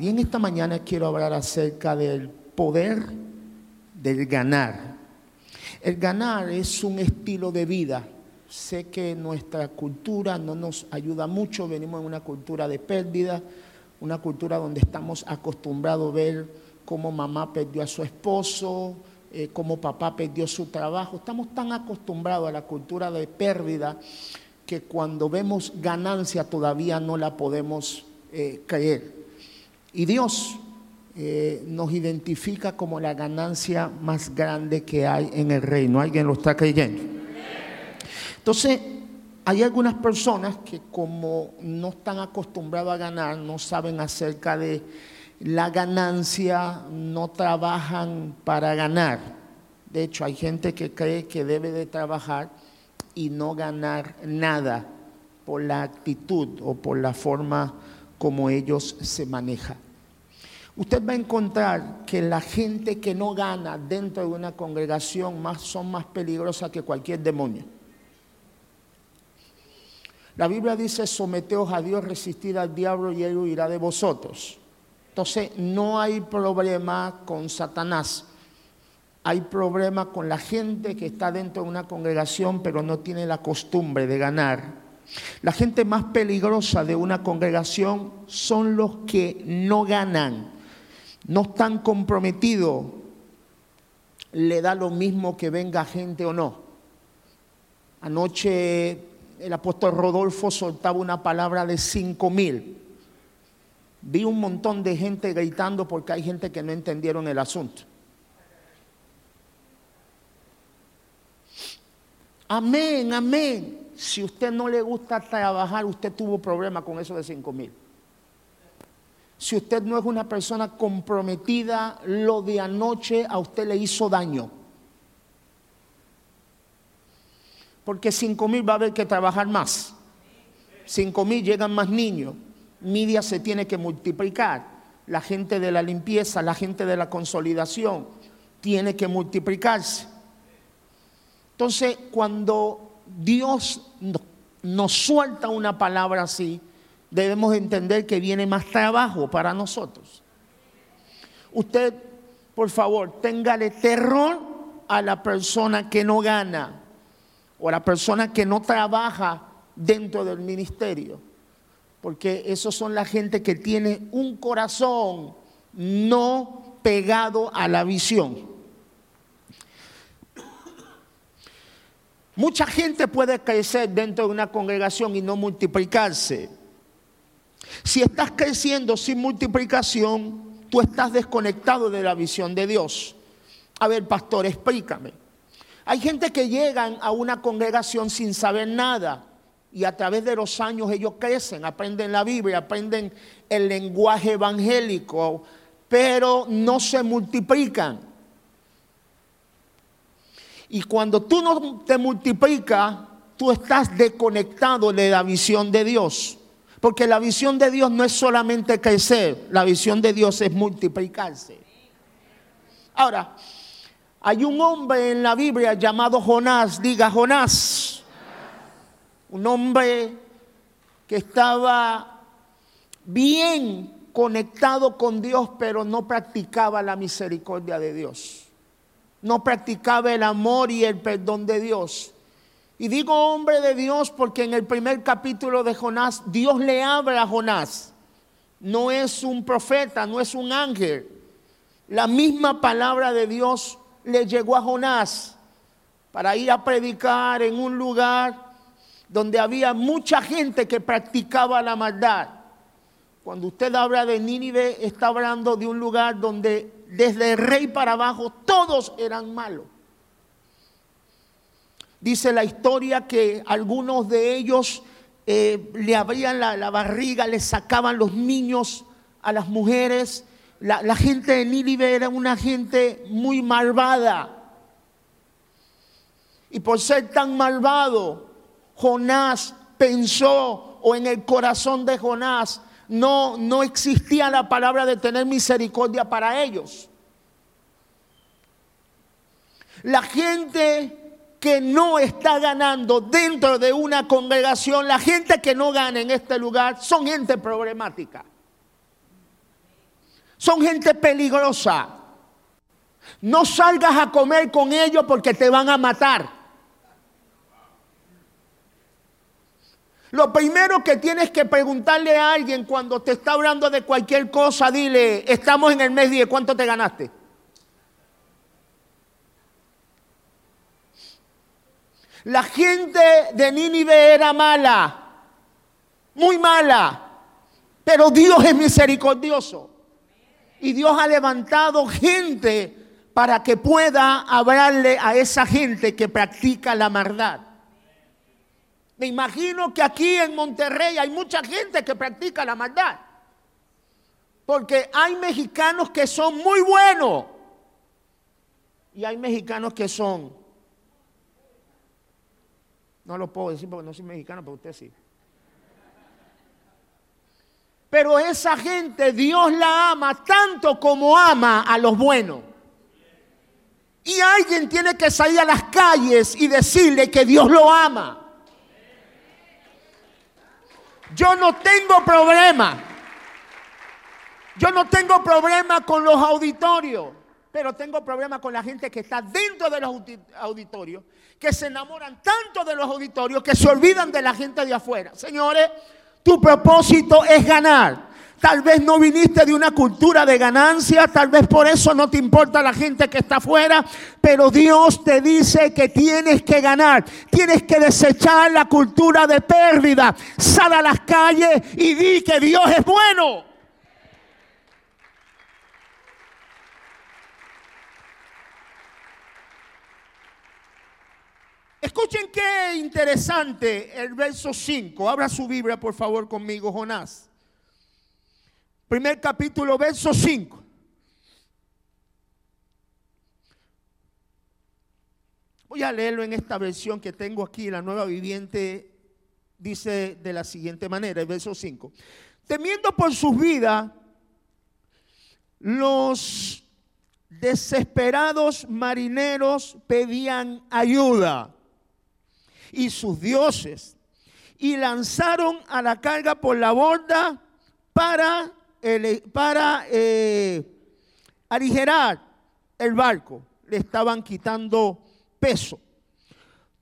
Y en esta mañana quiero hablar acerca del poder del ganar. El ganar es un estilo de vida. Sé que nuestra cultura no nos ayuda mucho, venimos en una cultura de pérdida, una cultura donde estamos acostumbrados a ver cómo mamá perdió a su esposo, eh, cómo papá perdió su trabajo. Estamos tan acostumbrados a la cultura de pérdida que cuando vemos ganancia todavía no la podemos eh, creer. Y Dios eh, nos identifica como la ganancia más grande que hay en el reino. ¿Alguien lo está creyendo? Entonces, hay algunas personas que como no están acostumbrados a ganar, no saben acerca de la ganancia, no trabajan para ganar. De hecho, hay gente que cree que debe de trabajar y no ganar nada por la actitud o por la forma como ellos se manejan. Usted va a encontrar que la gente que no gana dentro de una congregación son más peligrosas que cualquier demonio. La Biblia dice, someteos a Dios, resistid al diablo y él huirá de vosotros. Entonces, no hay problema con Satanás. Hay problema con la gente que está dentro de una congregación pero no tiene la costumbre de ganar la gente más peligrosa de una congregación son los que no ganan, no están comprometidos, le da lo mismo que venga gente o no. Anoche el apóstol Rodolfo soltaba una palabra de cinco mil. Vi un montón de gente gritando porque hay gente que no entendieron el asunto. Amén, amén si usted no le gusta trabajar, usted tuvo problemas con eso de 5 mil. Si usted no es una persona comprometida, lo de anoche a usted le hizo daño. Porque 5 mil va a haber que trabajar más. 5 mil llegan más niños. Media se tiene que multiplicar. La gente de la limpieza, la gente de la consolidación, tiene que multiplicarse. Entonces, cuando Dios nos suelta una palabra así, debemos entender que viene más trabajo para nosotros. Usted, por favor, téngale terror a la persona que no gana o a la persona que no trabaja dentro del ministerio. Porque esos son la gente que tiene un corazón no pegado a la visión. Mucha gente puede crecer dentro de una congregación y no multiplicarse. Si estás creciendo sin multiplicación, tú estás desconectado de la visión de Dios. A ver, pastor, explícame. Hay gente que llegan a una congregación sin saber nada y a través de los años ellos crecen, aprenden la Biblia, aprenden el lenguaje evangélico, pero no se multiplican. Y cuando tú no te multiplicas, tú estás desconectado de la visión de Dios. Porque la visión de Dios no es solamente crecer, la visión de Dios es multiplicarse. Ahora, hay un hombre en la Biblia llamado Jonás, diga Jonás, un hombre que estaba bien conectado con Dios, pero no practicaba la misericordia de Dios no practicaba el amor y el perdón de Dios. Y digo hombre de Dios porque en el primer capítulo de Jonás Dios le habla a Jonás. No es un profeta, no es un ángel. La misma palabra de Dios le llegó a Jonás para ir a predicar en un lugar donde había mucha gente que practicaba la maldad. Cuando usted habla de Nínive, está hablando de un lugar donde desde el rey para abajo, todos eran malos. Dice la historia que algunos de ellos eh, le abrían la, barriga, le sacaban los niños a las mujeres. La, gente de Nínive era una gente muy malvada. Y por ser tan malvado, Jonás pensó, o en el corazón de Jonás, no, no existía la palabra de tener misericordia para ellos. La gente que no está ganando dentro de una congregación, la gente que no gana en este lugar, son gente problemática. Son gente peligrosa. No salgas a comer con ellos porque te van a matar. Lo primero que tienes que preguntarle a alguien cuando te está hablando de cualquier cosa, dile, estamos en el mes 10, ¿cuánto te ganaste? La gente de Nínive era mala, muy mala, pero Dios es misericordioso. Y Dios ha levantado gente para que pueda hablarle a esa gente que practica la maldad. Me imagino que aquí en Monterrey hay mucha gente que practica la maldad. Porque hay mexicanos que son muy buenos. Y hay mexicanos que son. No lo puedo decir porque no soy mexicano, pero usted sí. Pero esa gente Dios la ama tanto como ama a los buenos. Y alguien tiene que salir a las calles y decirle que Dios lo ama. Yo no tengo problema. Yo no tengo problema con los auditorios, pero tengo problema con la gente que está dentro de los auditorios, que se enamoran tanto de los auditorios que se olvidan de la gente de afuera. Señores, tu propósito es ganar. Tal vez no viniste de una cultura de ganancia, tal vez por eso no te importa la gente que está afuera, pero Dios te dice que tienes que ganar, tienes que desechar la cultura de pérdida. Sal a las calles y di que Dios es bueno. Escuchen qué interesante el verso 5. Abra su Biblia, por favor, conmigo, Jonás. Primer capítulo, verso 5. Voy a leerlo en esta versión que tengo aquí, la nueva viviente, dice de la siguiente manera, el verso 5. Temiendo por sus vidas, los desesperados marineros pedían ayuda y sus dioses y lanzaron a la carga por la borda para para eh, aligerar el barco. Le estaban quitando peso.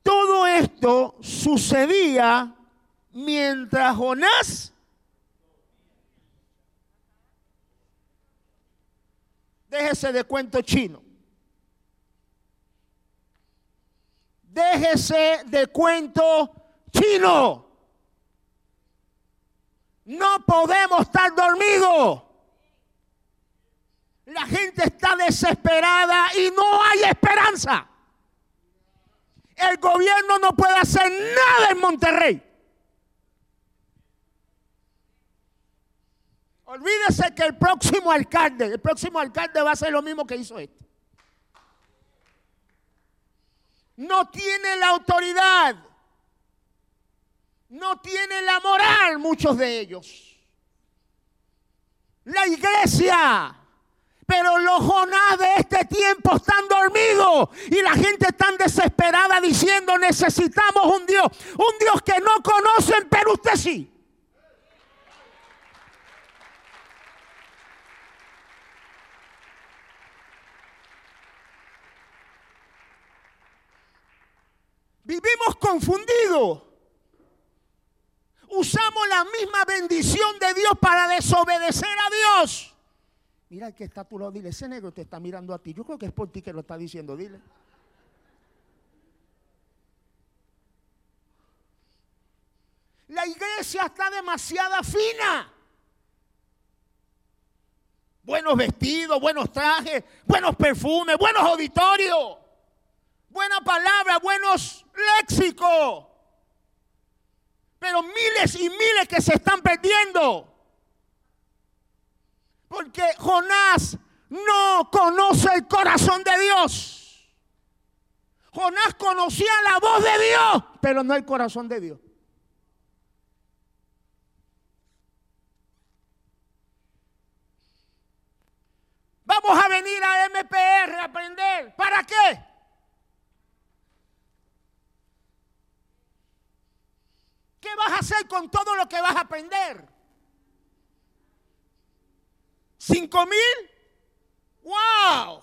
Todo esto sucedía mientras Jonás déjese de cuento chino. Déjese de cuento chino. No podemos estar dormidos. La gente está desesperada y no hay esperanza. El gobierno no puede hacer nada en Monterrey. Olvídese que el próximo alcalde, el próximo alcalde va a hacer lo mismo que hizo este. No tiene la autoridad no tienen la moral muchos de ellos. La iglesia. Pero los Jonás de este tiempo están dormidos y la gente está desesperada diciendo necesitamos un Dios, un Dios que no conocen, pero usted sí. Vivimos confundidos usamos la misma bendición de Dios para desobedecer a Dios. Mira el que está a tu lado, dile, ese negro te está mirando a ti. Yo creo que es por ti que lo está diciendo, dile. La iglesia está demasiado fina. Buenos vestidos, buenos trajes, buenos perfumes, buenos auditorios, buena palabra, buenos léxicos pero miles y miles que se están perdiendo. Porque Jonás no conoce el corazón de Dios. Jonás conocía la voz de Dios, pero no el corazón de Dios. Vamos a venir a MPR a aprender. ¿Para qué? ¿Qué vas a hacer con todo lo que vas a aprender? ¿Cinco mil? ¡Wow!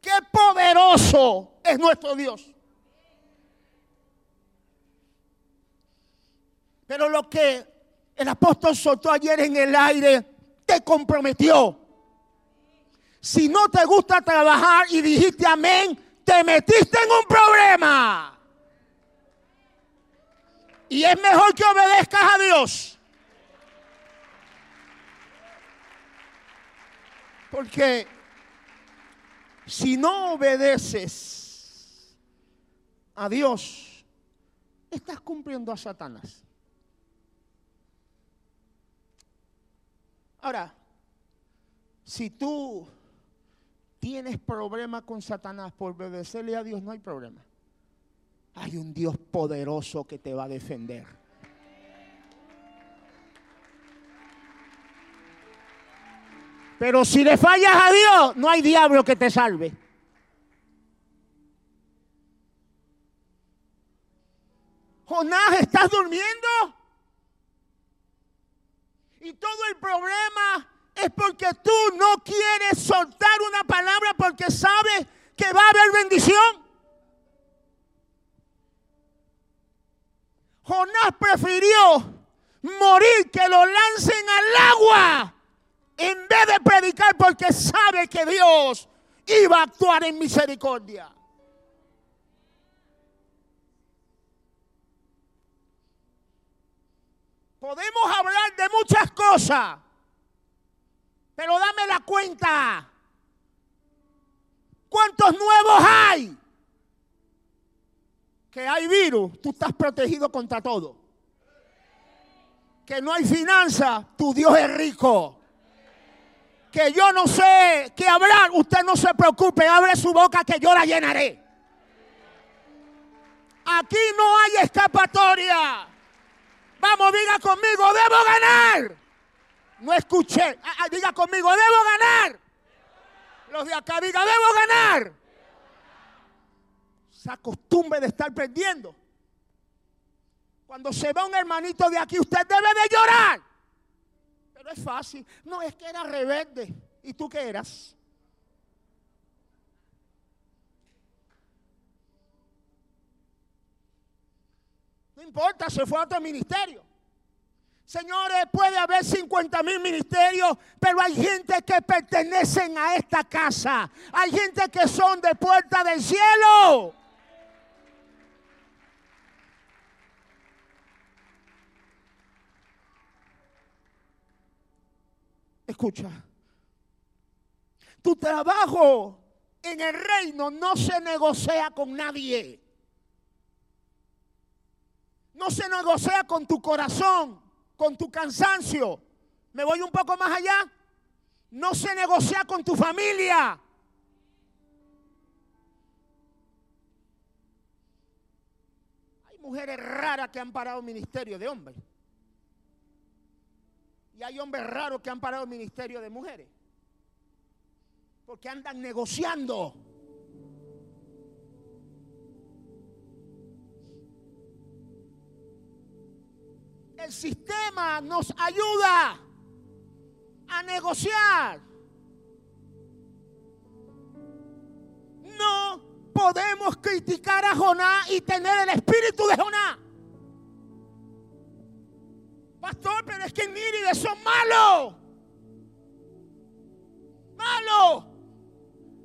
¡Qué poderoso es nuestro Dios! Pero lo que el apóstol soltó ayer en el aire te comprometió. Si no te gusta trabajar y dijiste amén, te metiste en un problema. Y es mejor que obedezcas a Dios. Porque si no obedeces a Dios, estás cumpliendo a Satanás. Ahora, si tú tienes problema con Satanás por obedecerle a Dios, no hay problema. Hay un Dios poderoso que te va a defender. Pero si le fallas a Dios, no hay diablo que te salve. Jonás, ¿estás durmiendo? Y todo el problema es porque tú no quieres soltar una palabra porque sabes que va a haber bendición. Jonás prefirió morir que lo lancen al agua en vez de predicar porque sabe que Dios iba a actuar en misericordia. Podemos hablar de muchas cosas, pero dame la cuenta. ¿Cuántos nuevos hay? Que hay virus, tú estás protegido contra todo. Que no hay finanza, tu Dios es rico que yo no sé qué hablar, usted no se preocupe, abre su boca que yo la llenaré. Aquí no hay escapatoria. Vamos, diga conmigo, debo ganar. No escuché. Ah, ah, diga conmigo, debo ganar. Los de acá diga, debo ganar. Se acostumbre de estar perdiendo. Cuando se va un hermanito de aquí, usted debe de llorar es fácil. No, es que era rebelde. ¿Y tú qué eras? No importa, se fue a otro ministerio. Señores, puede haber 50 mil ministerios, pero hay gente que pertenecen a esta casa. Hay gente que son de puerta del cielo. Escucha, tu trabajo en el reino no se negocia con nadie. No se negocia con tu corazón, con tu cansancio. Me voy un poco más allá. No se negocia con tu familia. Hay mujeres raras que han parado ministerio de hombres. Y hay hombres raros que han parado el ministerio de mujeres. Porque andan negociando. El sistema nos ayuda a negociar. No podemos criticar a Jonás y tener el espíritu de Jonás. Pastor, pero es que en Nínive son malos. Malos.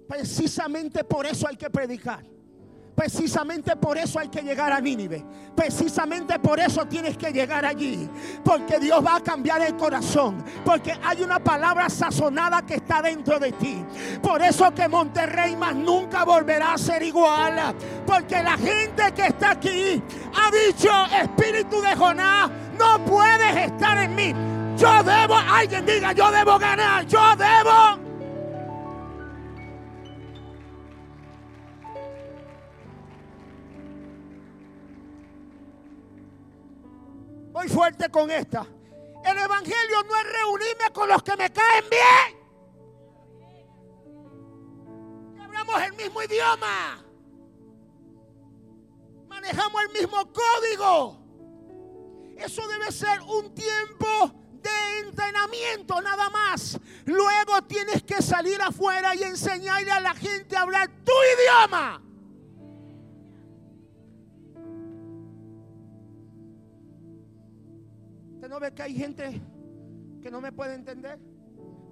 Precisamente por eso hay que predicar. Precisamente por eso hay que llegar a Nínive. Precisamente por eso tienes que llegar allí. Porque Dios va a cambiar el corazón. Porque hay una palabra sazonada que está dentro de ti. Por eso que Monterrey más nunca volverá a ser igual. Porque la gente que está aquí ha dicho, espíritu de Jonás, no puedes estar en mí. Yo debo, alguien diga, yo debo ganar. Yo debo Fuerte con esta. El Evangelio no es reunirme con los que me caen bien. Hablamos el mismo idioma. Manejamos el mismo código. Eso debe ser un tiempo de entrenamiento nada más. Luego tienes que salir afuera y enseñarle a la gente a hablar tu idioma. No ve que hay gente que no me puede entender?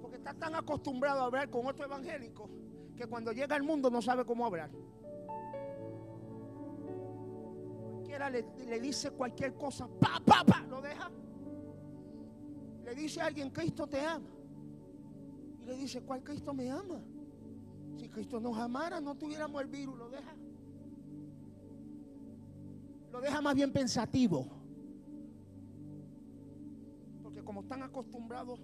Porque está tan acostumbrado a hablar con otro evangélico que cuando llega al mundo no sabe cómo hablar. Cualquiera le, dice cualquier cosa, pa, pa, pa, lo deja. Le dice a alguien, Cristo te ama. Y le dice, ¿cuál Cristo me ama? Si Cristo nos amara, no tuviéramos el virus, lo deja. Lo deja más bien pensativo. Como están acostumbrados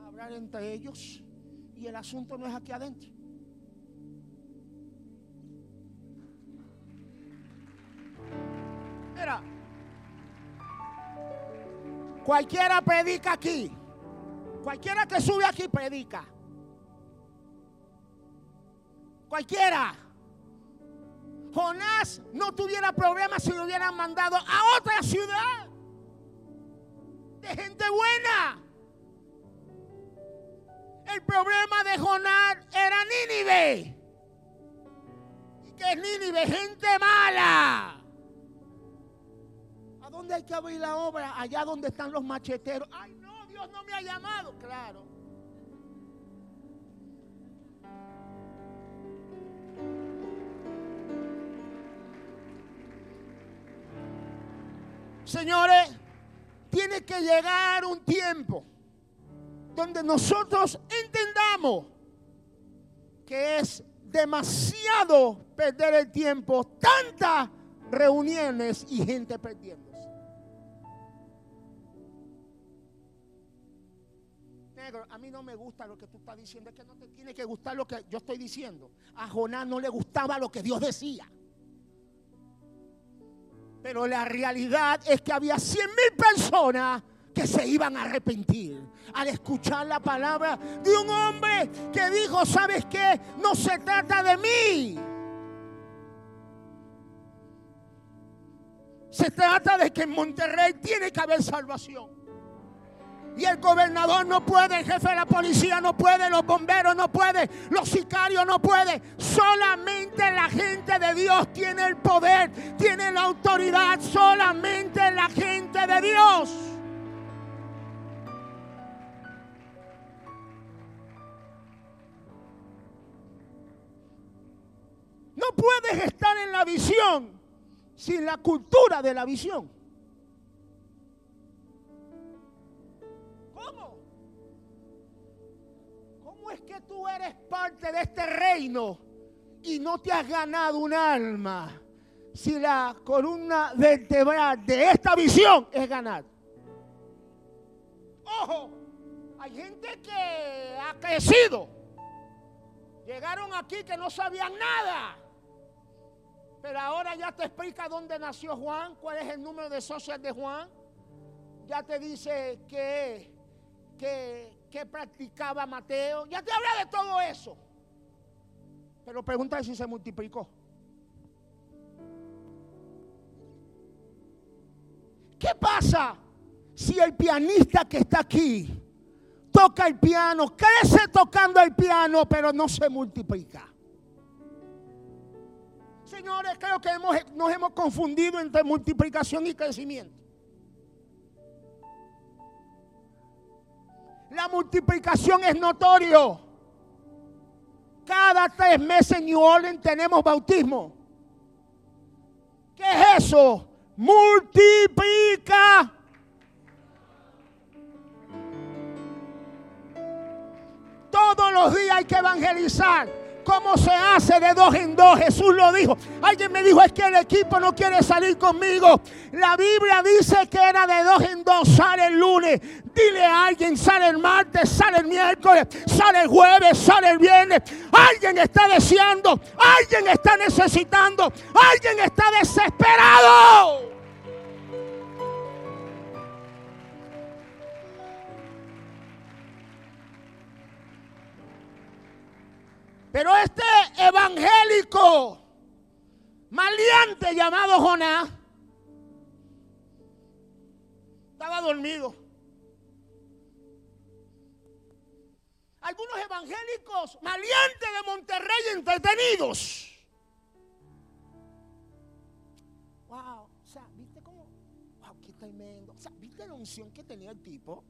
a hablar entre ellos, y el asunto no es aquí adentro. Mira, cualquiera predica aquí. Cualquiera que sube aquí predica. Cualquiera. Jonás no tuviera problemas si lo hubieran mandado a otra ciudad de gente buena. El problema de Jonás era Nínive. ¿Y qué es Nínive? Gente mala. ¿A dónde hay que abrir la obra? Allá donde están los macheteros. Ay, no, Dios no me ha llamado. Claro. Señores, tiene que llegar un tiempo donde nosotros entendamos que es demasiado perder el tiempo, tantas reuniones y gente perdiéndose. Negro, a mí no me gusta lo que tú estás diciendo, es que no te tiene que gustar lo que yo estoy diciendo. A Jonás no le gustaba lo que Dios decía. Pero la realidad es que había cien mil personas que se iban a arrepentir al escuchar la palabra de un hombre que dijo, ¿sabes qué? No se trata de mí. Se trata de que en Monterrey tiene que haber salvación. Y el gobernador no puede, el jefe de la policía no puede, los bomberos no pueden, los sicarios no pueden. Solamente la gente de Dios tiene el poder, tiene la autoridad. Solamente la gente de Dios. No puedes estar en la visión sin la cultura de la visión. Tú eres parte de este reino y no te has ganado un alma si la columna vertebral de esta visión es ganar? Ojo, hay gente que ha crecido. Llegaron aquí que no sabían nada. Pero ahora ya te explica dónde nació Juan, cuál es el número de socios de Juan. Ya te dice que, que, practicaba Mateo. Ya te habla de todo eso. Pero pregunta si se multiplicó. ¿Qué pasa si el pianista que está aquí toca el piano, crece tocando el piano, pero no se multiplica? Señores, creo que nos hemos confundido entre multiplicación y crecimiento. La multiplicación es notorio. Cada tres meses en New Orleans tenemos bautismo. ¿Qué es eso? Multiplica. Todos los días hay que evangelizar. ¿Cómo se hace de dos en dos? Jesús lo dijo. Alguien me dijo, es que el equipo no quiere salir conmigo. La Biblia dice que era de dos en dos. Sale el lunes. Dile a alguien, sale el martes, sale el miércoles, sale el jueves, sale el viernes. Alguien está deseando, alguien está necesitando, alguien está desesperado. Pero este evangélico maleante llamado Jonás estaba dormido. algunos evangélicos malientes de Monterrey entretenidos. Wow, o sea, ¿viste cómo? Wow, qué tremendo. O sea, ¿viste la unción que tenía el tipo?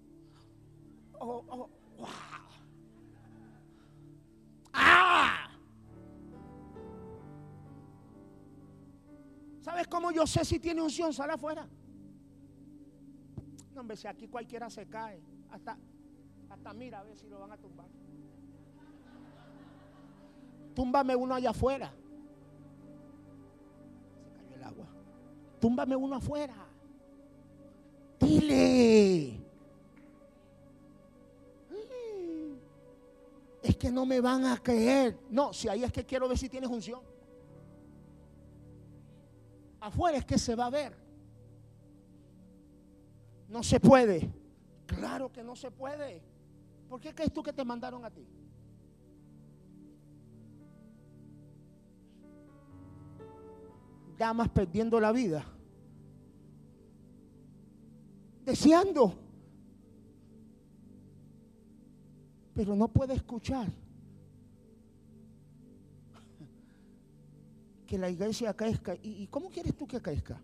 Oh, oh, wow. ¿Sabes cómo yo sé si tiene unción? Sale afuera. No, hombre, si aquí cualquiera se cae. Hasta, hasta mira a ver si lo van a tumbar. Túmbame uno allá afuera. Se cayó el agua. Túmbame uno afuera. Dile. Mm. Es que no me van a creer. No, si ahí es que quiero ver si tienes unción. Afuera es que se va a ver. No se puede. Claro que no se puede. ¿Por qué crees tú que te mandaron a ti? Damas perdiendo la vida. Deseando. Pero no puede escuchar. Que la iglesia crezca. ¿Y, cómo quieres tú que crezca?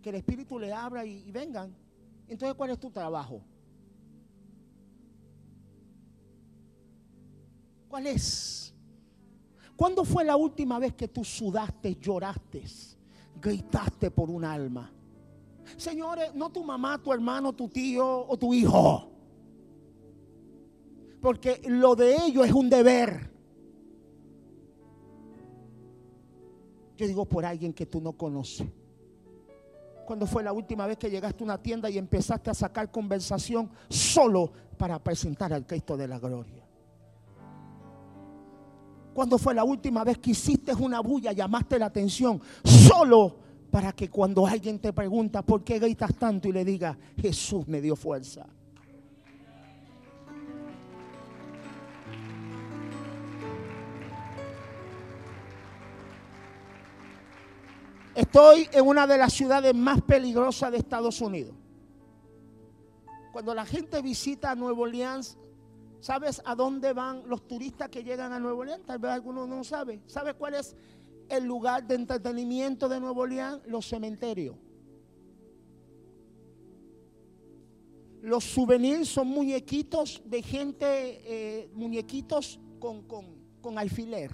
Que el Espíritu le abra y vengan. Entonces, ¿cuál es tu trabajo? ¿Cuál es? ¿Cuándo fue la última vez que tú sudaste, lloraste, gritaste por un alma? Señores, no tu mamá, tu hermano, tu tío o tu hijo. Porque lo de ellos es un deber. Yo digo por alguien que tú no conoces. ¿Cuándo fue la última vez que llegaste a una tienda y empezaste a sacar conversación solo para presentar al Cristo de la gloria? ¿Cuándo fue la última vez que hiciste una bulla, llamaste la atención solo para que cuando alguien te pregunta por qué gritas tanto y le diga, Jesús me dio fuerza? Estoy en una de las ciudades más peligrosas de Estados Unidos. Cuando la gente visita Nuevo Orleans, ¿sabes a dónde van los turistas que llegan a Nuevo Orleans? Tal vez algunos no sabe. ¿Sabe cuál es el lugar de entretenimiento de Nuevo Orleans? Los cementerios. Los souvenirs son muñequitos de gente, eh, muñequitos con, con, con alfiler.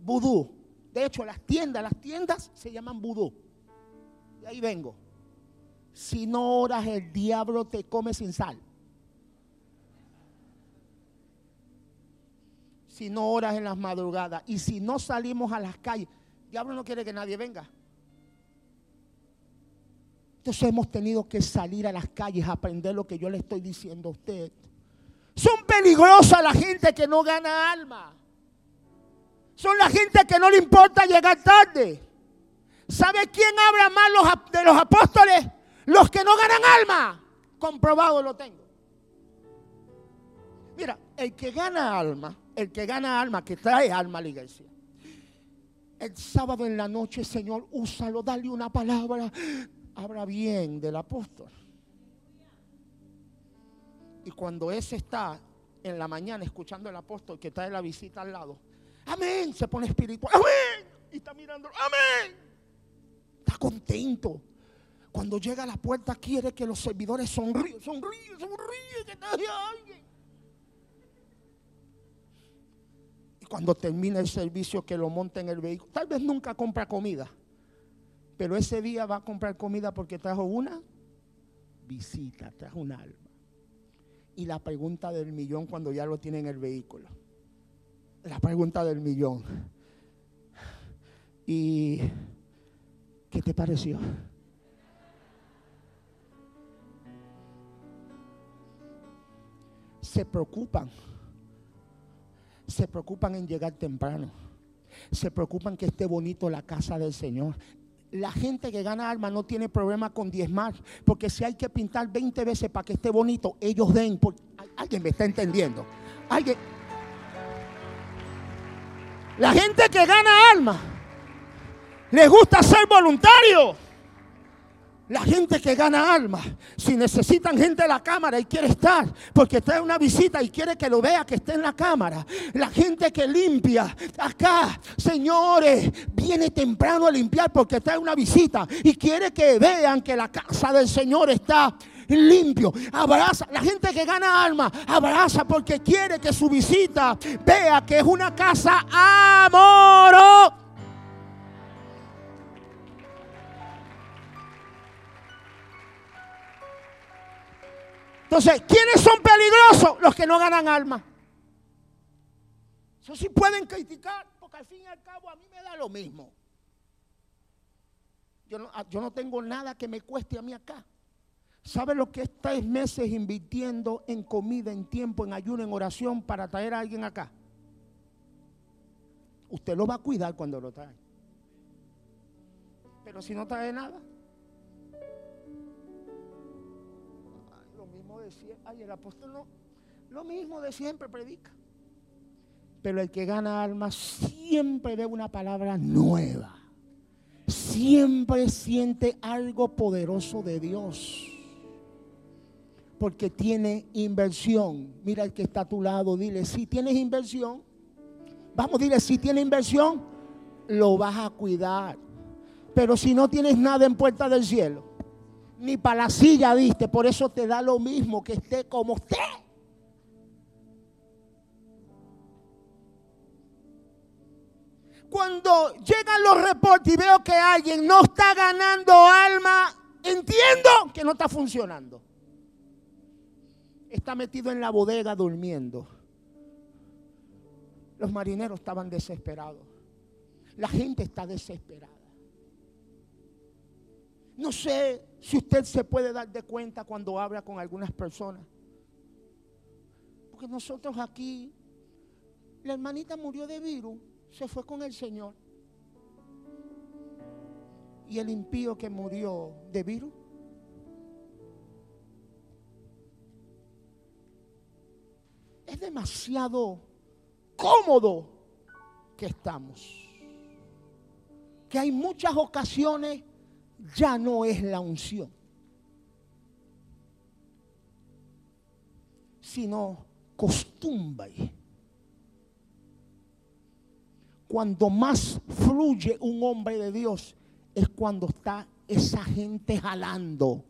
Vudú. De hecho, las tiendas, las tiendas se llaman vudú. Y ahí vengo. Si no oras, el diablo te come sin sal. Si no oras en las madrugadas y si no salimos a las calles, el diablo no quiere que nadie venga. Entonces hemos tenido que salir a las calles a aprender lo que yo le estoy diciendo a usted. Son peligrosas la gente que no gana alma. Son la gente que no le importa llegar tarde. ¿Sabe quién habla más de los apóstoles? Los que no ganan alma. Comprobado lo tengo. Mira, el que gana alma, el que gana alma, que trae alma a la iglesia. El sábado en la noche, Señor, úsalo, dale una palabra. Habla bien del apóstol. Y cuando ese está en la mañana escuchando al apóstol que trae la visita al lado, Amén. Se pone espiritual. Amén. Y está mirando. Amén. Está contento. Cuando llega a la puerta quiere que los servidores sonríen, sonríen, sonríen, que alguien. Y cuando termina el servicio que lo monta en el vehículo, tal vez nunca compra comida, pero ese día va a comprar comida porque trajo una visita, trajo un alma. Y la pregunta del millón cuando ya lo tiene en el vehículo la pregunta del millón. ¿Y qué te pareció? Se preocupan. Se preocupan en llegar temprano. Se preocupan que esté bonito la casa del Señor. La gente que gana alma no tiene problema con diezmar, porque si hay que pintar 20 veces para que esté bonito, ellos den. Alguien me está entendiendo. Alguien, la gente que gana alma, les gusta ser voluntario. La gente que gana alma, si necesitan gente en la cámara y quiere estar, porque trae una visita y quiere que lo vea que esté en la cámara. La gente que limpia acá, señores, viene temprano a limpiar porque trae una visita y quiere que vean que la casa del Señor está limpio. Abraza. La gente que gana alma, abraza porque quiere que su visita vea que es una casa amorosa. Entonces, ¿quiénes son peligrosos? Los que no ganan alma. Eso sí pueden criticar, porque al fin y al cabo a mí me da lo mismo. Yo no, yo no tengo nada que me cueste a mí acá. ¿Sabe lo que es tres meses invirtiendo en comida, en tiempo, en ayuno, en oración para traer a alguien acá? Usted lo va a cuidar cuando lo trae. Pero si no trae nada. lo mismo de siempre. Ay, el apóstol no. Lo mismo de siempre predica. Pero el que gana alma siempre ve una palabra nueva. Siempre siente algo poderoso de Dios porque tiene inversión. Mira el que está a tu lado, dile, si tienes inversión, vamos, dile, si tienes inversión, lo vas a cuidar. Pero si no tienes nada en puerta del cielo, ni para la silla diste, por eso te da lo mismo que esté como esté. Cuando llegan los reportes y veo que alguien no está ganando alma, entiendo que no está funcionando está metido en la bodega durmiendo. Los marineros estaban desesperados. La gente está desesperada. No sé si usted se puede dar de cuenta cuando habla con algunas personas. Porque nosotros aquí, la hermanita murió de virus, se fue con el Señor. Y el impío que murió de virus es demasiado cómodo que estamos. Que hay muchas ocasiones ya no es la unción, sino costumbre. Cuando más fluye un hombre de Dios es cuando está esa gente jalando,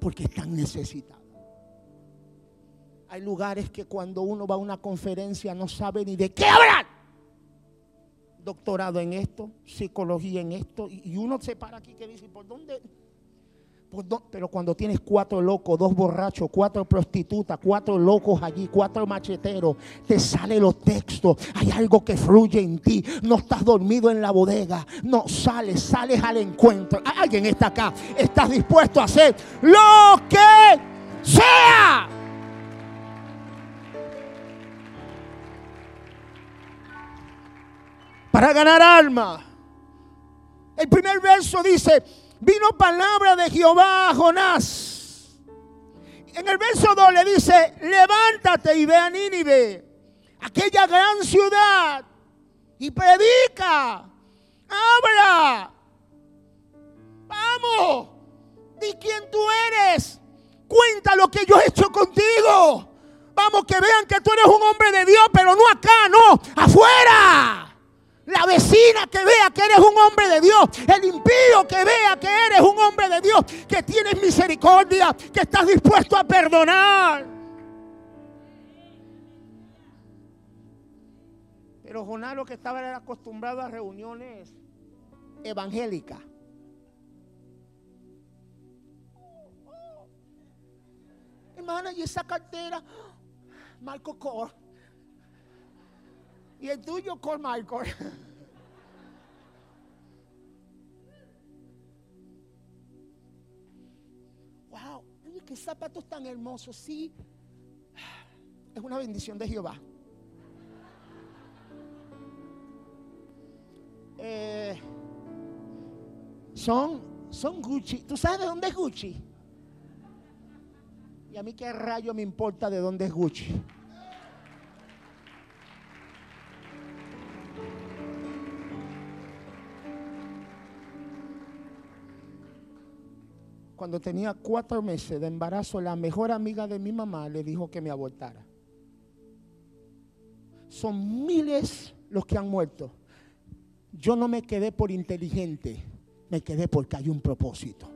porque están necesitados. Hay lugares que cuando uno va a una conferencia no sabe ni de qué hablar. Doctorado en esto, psicología en esto, y uno se para aquí que dice, ¿por dónde? Pero cuando tienes cuatro locos, dos borrachos, cuatro prostitutas, cuatro locos allí, cuatro macheteros, te salen los textos. Hay algo que fluye en ti. No estás dormido en la bodega. No, sales, sales al encuentro. Alguien está acá. Estás dispuesto a hacer lo que sea. Para ganar alma. El primer verso dice, vino palabra de Jehová a Jonás. En el verso 2 le dice, levántate y ve a Nínive, aquella gran ciudad, y predica, habla, vamos, di quién tú eres, cuenta lo que yo he hecho contigo. Vamos, que vean que tú eres un hombre de Dios, pero no acá, no, afuera. La vecina que vea que eres un hombre de Dios. El impío que vea que eres un hombre de Dios. Que tienes misericordia. Que estás dispuesto a perdonar. Pero Jonás lo que estaba era acostumbrado a reuniones evangélicas. Hermana, y esa cartera, Marco Cor. Y el tuyo, con Michael. wow, oye, qué zapatos tan hermosos. Sí, es una bendición de Jehová. Eh, son, son Gucci. ¿Tú sabes de dónde es Gucci? Y a mí qué rayo me importa de dónde es Gucci. Cuando tenía cuatro meses de embarazo, la mejor amiga de mi mamá le dijo que me abortara. Son miles los que han muerto. Yo no me quedé por inteligente, me quedé porque hay un propósito.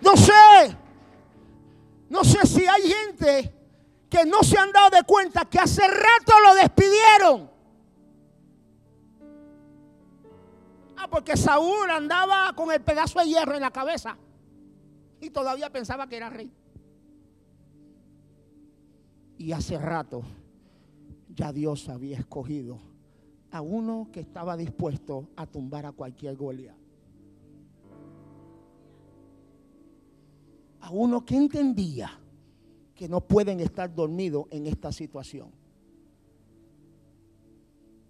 No sé, no sé si hay gente cuenta que hace rato lo despidieron. Ah, porque Saúl andaba con el pedazo de hierro en la cabeza y todavía pensaba que era rey. Y hace rato ya Dios había escogido a uno que estaba dispuesto a tumbar a cualquier Goliat. A uno que entendía que no pueden estar dormidos en esta situación.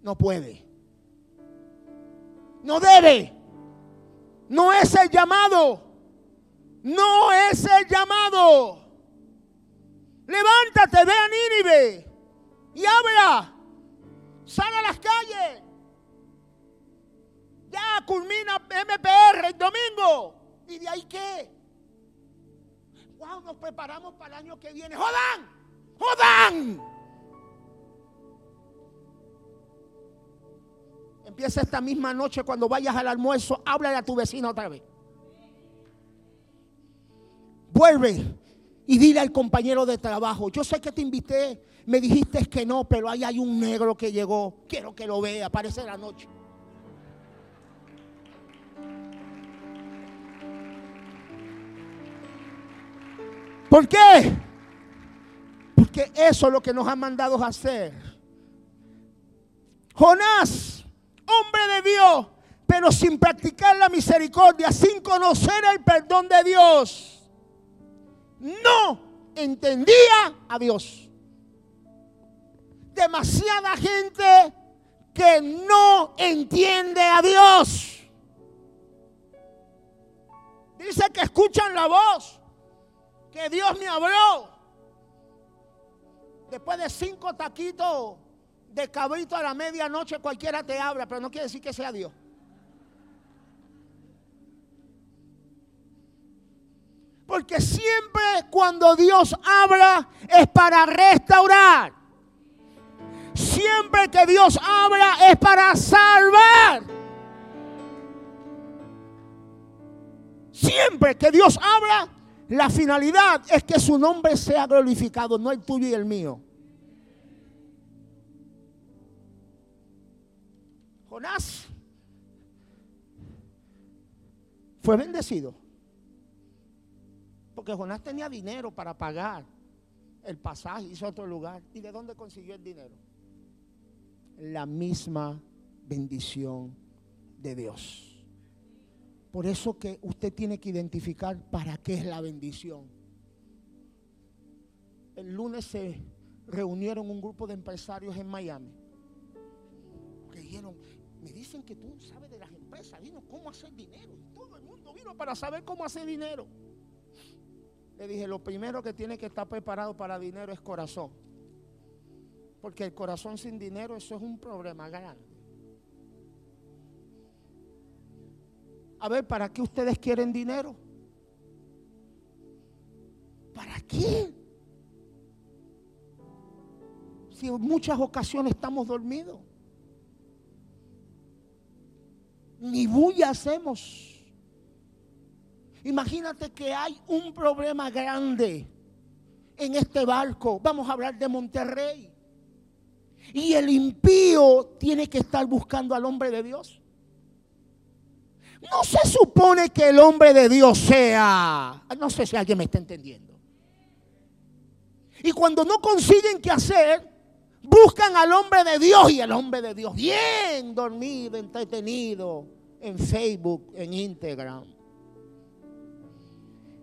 No puede. No debe. No es el llamado. No es el llamado. Levántate, ve a Nínive y habla. Sal a las calles. Ya culmina MPR el domingo. ¿Y de ahí qué? Wow, nos preparamos para el año que viene. ¡Jodan! ¡Jodan! Empieza esta misma noche cuando vayas al almuerzo, háblale a tu vecino otra vez. Vuelve y dile al compañero de trabajo, yo sé que te invité, me dijiste que no, pero ahí hay un negro que llegó, quiero que lo vea, aparece la noche. ¿Por qué? Porque eso es lo que nos han mandado a hacer. Jonás, hombre de Dios, pero sin practicar la misericordia, sin conocer el perdón de Dios, no entendía a Dios. Demasiada gente que no entiende a Dios. Dice que escuchan la voz, que Dios me habló. Después de cinco taquitos de cabrito a la medianoche, cualquiera te habla, pero no quiere decir que sea Dios. Porque siempre cuando Dios habla es para restaurar. Siempre que Dios habla es para salvar. Siempre que Dios habla la finalidad es que su nombre sea glorificado, no el tuyo y el mío. Jonás fue bendecido. Porque Jonás tenía dinero para pagar el pasaje, hizo otro lugar. ¿Y de dónde consiguió el dinero? La misma bendición de Dios. Por eso que usted tiene que identificar para qué es la bendición. El lunes se reunieron un grupo de empresarios en Miami. Que dijeron, me dicen que tú sabes de las empresas, vino cómo hacer dinero. Y todo el mundo vino para saber cómo hacer dinero. Le dije, lo primero que tiene que estar preparado para dinero es corazón. Porque el corazón sin dinero, eso es un problema grande. A ver, ¿para qué ustedes quieren dinero? ¿Para qué? Si en muchas ocasiones estamos dormidos. Ni bulla hacemos. Imagínate que hay un problema grande en este barco. Vamos a hablar de Monterrey. Y el impío tiene que estar buscando al hombre de Dios. No se supone que el hombre de Dios sea, no sé si alguien me está entendiendo. Y cuando no consiguen qué hacer, buscan al hombre de Dios y el hombre de Dios bien dormido, entretenido en Facebook, en Instagram.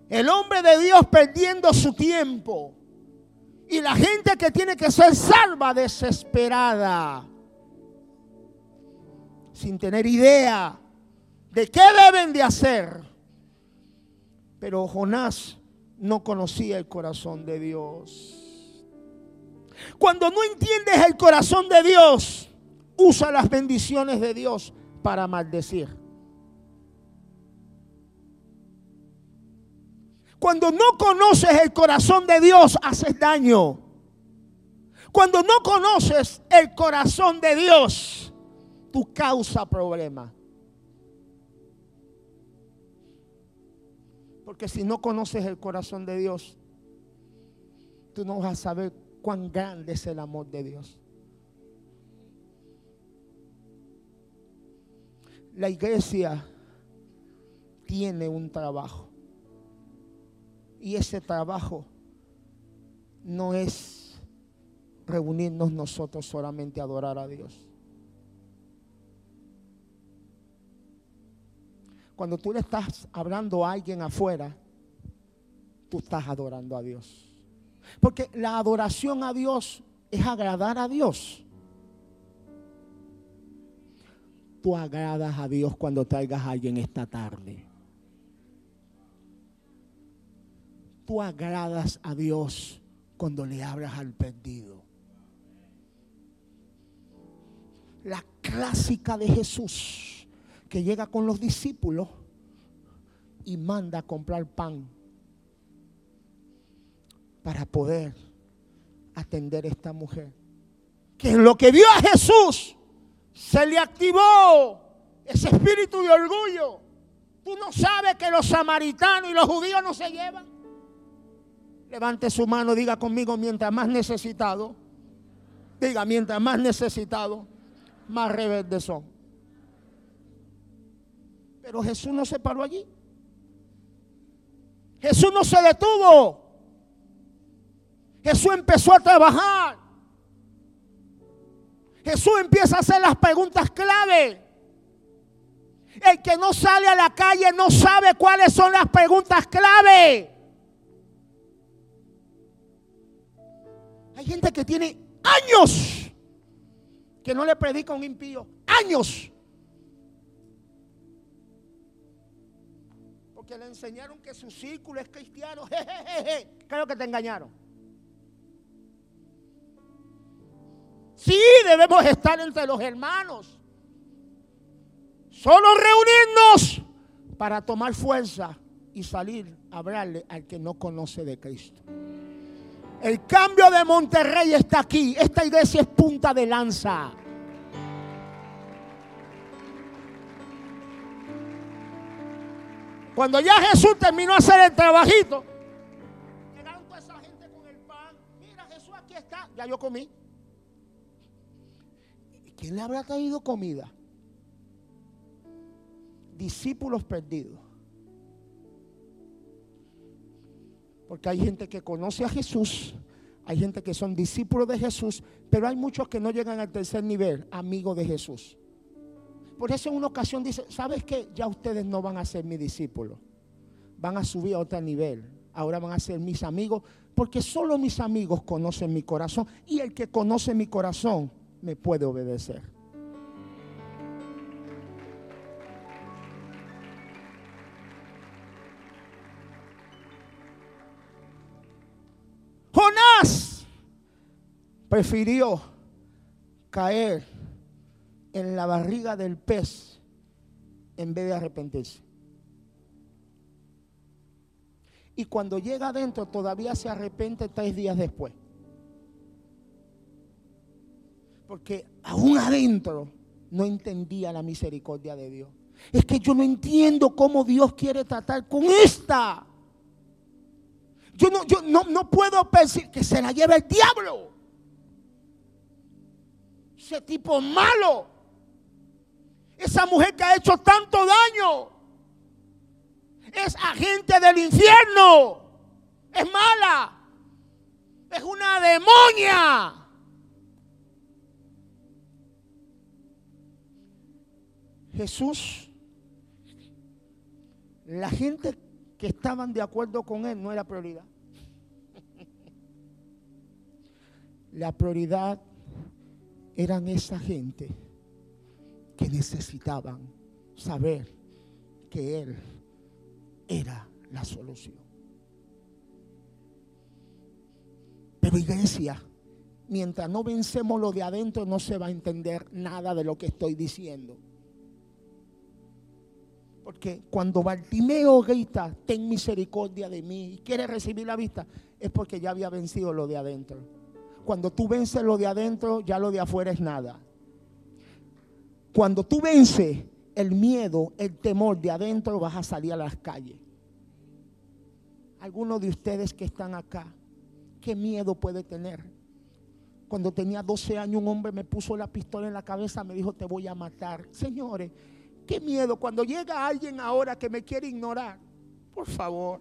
El hombre de Dios perdiendo su tiempo. Y la gente que tiene que ser salva desesperada. Sin tener idea de qué deben de hacer. Pero Jonás no conocía el corazón de Dios. Cuando no entiendes el corazón de Dios, usa las bendiciones de Dios para maldecir. Cuando no conoces el corazón de Dios, haces daño. Cuando no conoces el corazón de Dios, tú causa problemas. Porque si no conoces el corazón de Dios, tú no vas a saber cuán grande es el amor de Dios. La iglesia tiene un trabajo. Y ese trabajo no es reunirnos nosotros solamente a adorar a Dios. Cuando tú le estás hablando a alguien afuera, tú estás adorando a Dios. Porque la adoración a Dios es agradar a Dios. Tú agradas a Dios cuando traigas a alguien esta tarde. Tú agradas a Dios cuando le hablas al perdido. La clásica de Jesús que llega con los discípulos y manda a comprar pan para poder atender a esta mujer. Que en lo que vio a Jesús se le activó ese espíritu de orgullo. Tú no sabes que los samaritanos y los judíos no se llevan. Levante su mano, diga conmigo, mientras más necesitado, diga, mientras más necesitado, más rebeldes son. Pero Jesús no se paró allí. Jesús no se detuvo. Jesús empezó a trabajar. Jesús empieza a hacer las preguntas clave. El que no sale a la calle no sabe cuáles son las preguntas clave. Hay gente que tiene años que no le predica a un impío. Años. Le enseñaron que su círculo es cristiano. Creo que te engañaron. Sí, debemos estar entre los hermanos. Solo reunirnos para tomar fuerza y salir a hablarle al que no conoce de Cristo. El cambio de Monterrey está aquí. Esta iglesia es punta de lanza. Cuando ya Jesús terminó de hacer el trabajito, llegaron toda esa gente con el pan. Mira, Jesús aquí está. Ya yo comí. ¿Quién le habrá traído comida? Discípulos perdidos. Porque hay gente que conoce a Jesús, hay gente que son discípulos de Jesús, pero hay muchos que no llegan al tercer nivel, amigos de Jesús. Por eso en una ocasión dice, ¿sabes qué? Ya ustedes no van a ser mis discípulos, van a subir a otro nivel. Ahora van a ser mis amigos, porque solo mis amigos conocen mi corazón y el que conoce mi corazón me puede obedecer. Jonás prefirió caer en la barriga del pez en vez de arrepentirse. Y cuando llega adentro todavía se arrepiente tres días después. Porque aún adentro no entendía la misericordia de Dios. Es que yo no entiendo cómo Dios quiere tratar con esta. Yo no, yo no, no puedo pensar que se la lleve el diablo. Ese tipo malo. Esa mujer que ha hecho tanto daño. Es agente del infierno. Es mala. Es una demonia. Jesús, la gente que estaban de acuerdo con él no era prioridad. La prioridad eran esa gente que necesitaban saber que él era la solución. Pero iglesia, mientras no vencemos lo de adentro, no se va a entender nada de lo que estoy diciendo. Porque cuando Bartimeo grita, ten misericordia de mí y quiere recibir la vista, es porque ya había vencido lo de adentro. Cuando tú vences lo de adentro, ya lo de afuera es nada. Cuando tú vences el miedo, el temor de adentro, vas a salir a las calles. Algunos de ustedes que están acá, ¿qué miedo puede tener? Cuando tenía 12 años un hombre me puso la pistola en la cabeza, me dijo, te voy a matar. Señores, qué miedo cuando llega alguien ahora que me quiere ignorar. Por favor.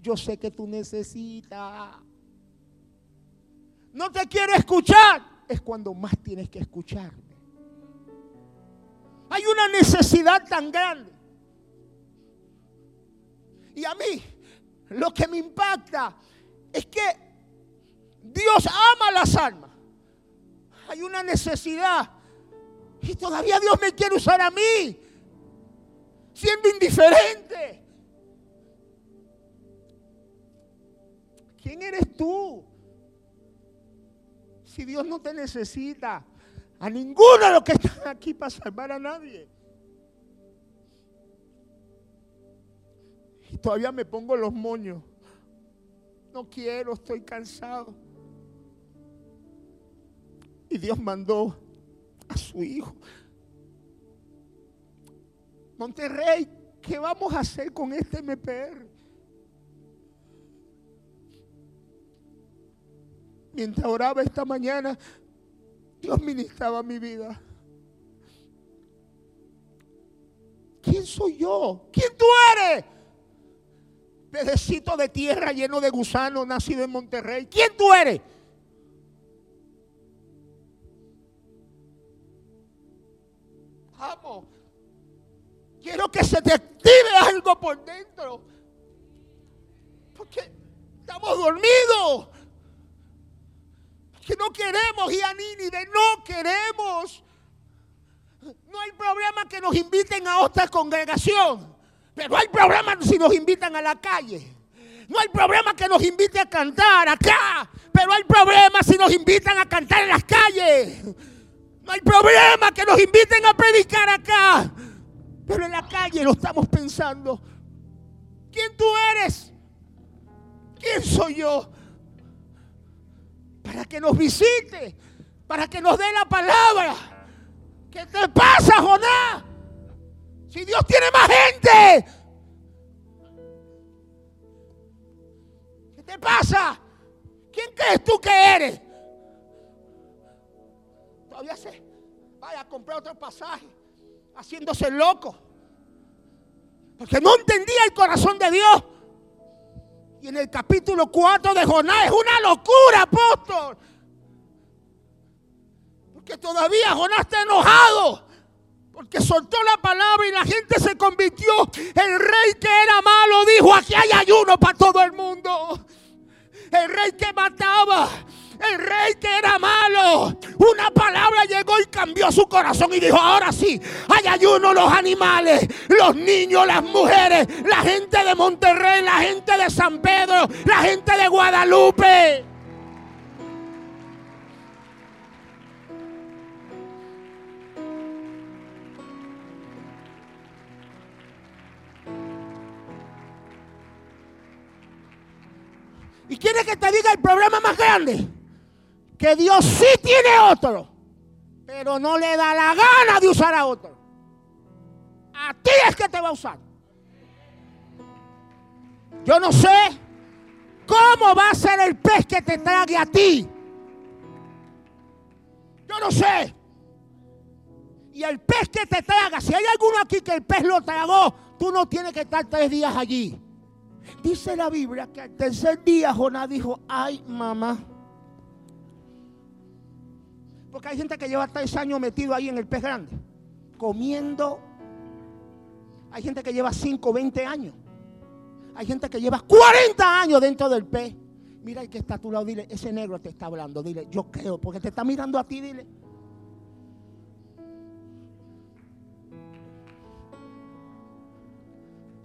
Yo sé que tú necesitas. No te quiero escuchar. Es cuando más tienes que escucharme. Hay una necesidad tan grande. Y a mí lo que me impacta es que Dios ama las almas. Hay una necesidad. Y todavía Dios me quiere usar a mí. Siendo indiferente. ¿Quién eres tú? Si Dios no te necesita a ninguno de los que están aquí para salvar a nadie. Y todavía me pongo los moños. No quiero, estoy cansado. Y Dios mandó a su hijo. Monterrey, ¿qué vamos a hacer con este MPR? Mientras oraba esta mañana, Dios ministraba mi vida. ¿Quién soy yo? ¿Quién tú eres? Pedecito de tierra lleno de gusanos, nacido en Monterrey. ¿Quién tú eres? Vamos. Quiero que se te active algo por dentro. Porque estamos dormidos. Que no queremos ir a Nínive, no queremos. No hay problema que nos inviten a otra congregación. Pero hay problema si nos invitan a la calle. No hay problema que nos inviten a cantar acá. Pero hay problema si nos invitan a cantar en las calles. No hay problema que nos inviten a predicar acá. Pero en la calle lo estamos pensando. ¿Quién tú eres? ¿Quién soy yo? Para que nos visite. Para que nos dé la palabra. ¿Qué te pasa, Jonás? Si Dios tiene más gente. ¿Qué te pasa? ¿Quién crees tú que eres? Todavía se vaya a comprar otro pasaje, haciéndose loco. Porque no entendía el corazón de Dios. Y en el capítulo 4 de Jonás es una locura, apóstol. Porque todavía Jonás está enojado. Porque soltó la palabra y la gente se convirtió. El rey que era malo dijo, aquí hay ayuno para todo el mundo. El rey que mataba, el rey que era malo. Una palabra llegó y cambió su corazón y dijo, ahora sí, hay ayuno los animales, los niños, las mujeres, la gente de Monterrey, la gente de San Pedro, la gente de Guadalupe. ¿Y quiere que te diga el problema más grande? Que Dios sí tiene otro, pero no le da la gana de usar a otro. A ti es que te va a usar. Yo no sé cómo va a ser el pez que te trague a ti. Yo no sé. Y el pez que te traga, si hay alguno aquí que el pez lo tragó, tú no tienes que estar tres días allí. Dice la Biblia que al tercer día Jonás dijo, ay mamá. Porque hay gente que lleva tres años metido ahí en el pez grande, comiendo. Hay gente que lleva 5, 20 años. Hay gente que lleva 40 años dentro del pez. Mira el que está a tu lado, dile, ese negro te está hablando, dile, yo creo, porque te está mirando a ti, dile.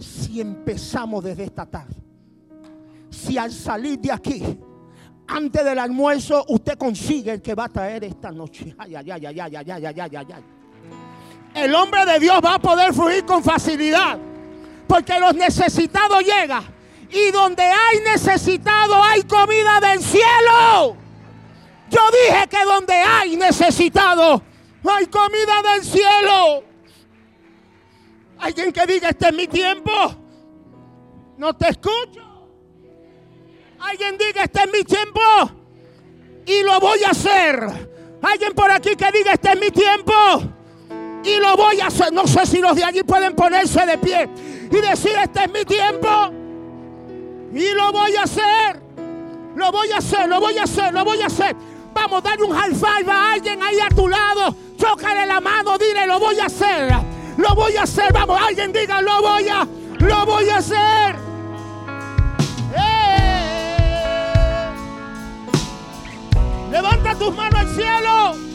si empezamos desde esta tarde, si al salir de aquí antes del almuerzo usted consigue el que va a traer esta noche. Ay, ay, ay, ay, ay, ay, ay, ay, ay, ay. El hombre de Dios va a poder fluir con facilidad. Porque los necesitados llegan. Y donde hay necesitado hay comida del cielo. Yo dije que donde hay necesitado hay comida del cielo. Alguien que diga, este es mi tiempo. No te escucho. Alguien diga, este es mi tiempo. Y lo voy a hacer. Alguien por aquí que diga, este es mi tiempo. Y lo voy a hacer. No sé si los de allí pueden ponerse de pie y decir, este es mi tiempo. Y lo voy a hacer. Lo voy a hacer, lo voy a hacer, lo voy a hacer. Vamos, darle un high five a alguien ahí a tu lado. Chócale la mano, dile, lo voy a hacer. Lo voy a hacer. Vamos, alguien diga, lo voy a, lo voy a hacer. Levanta tus manos al cielo.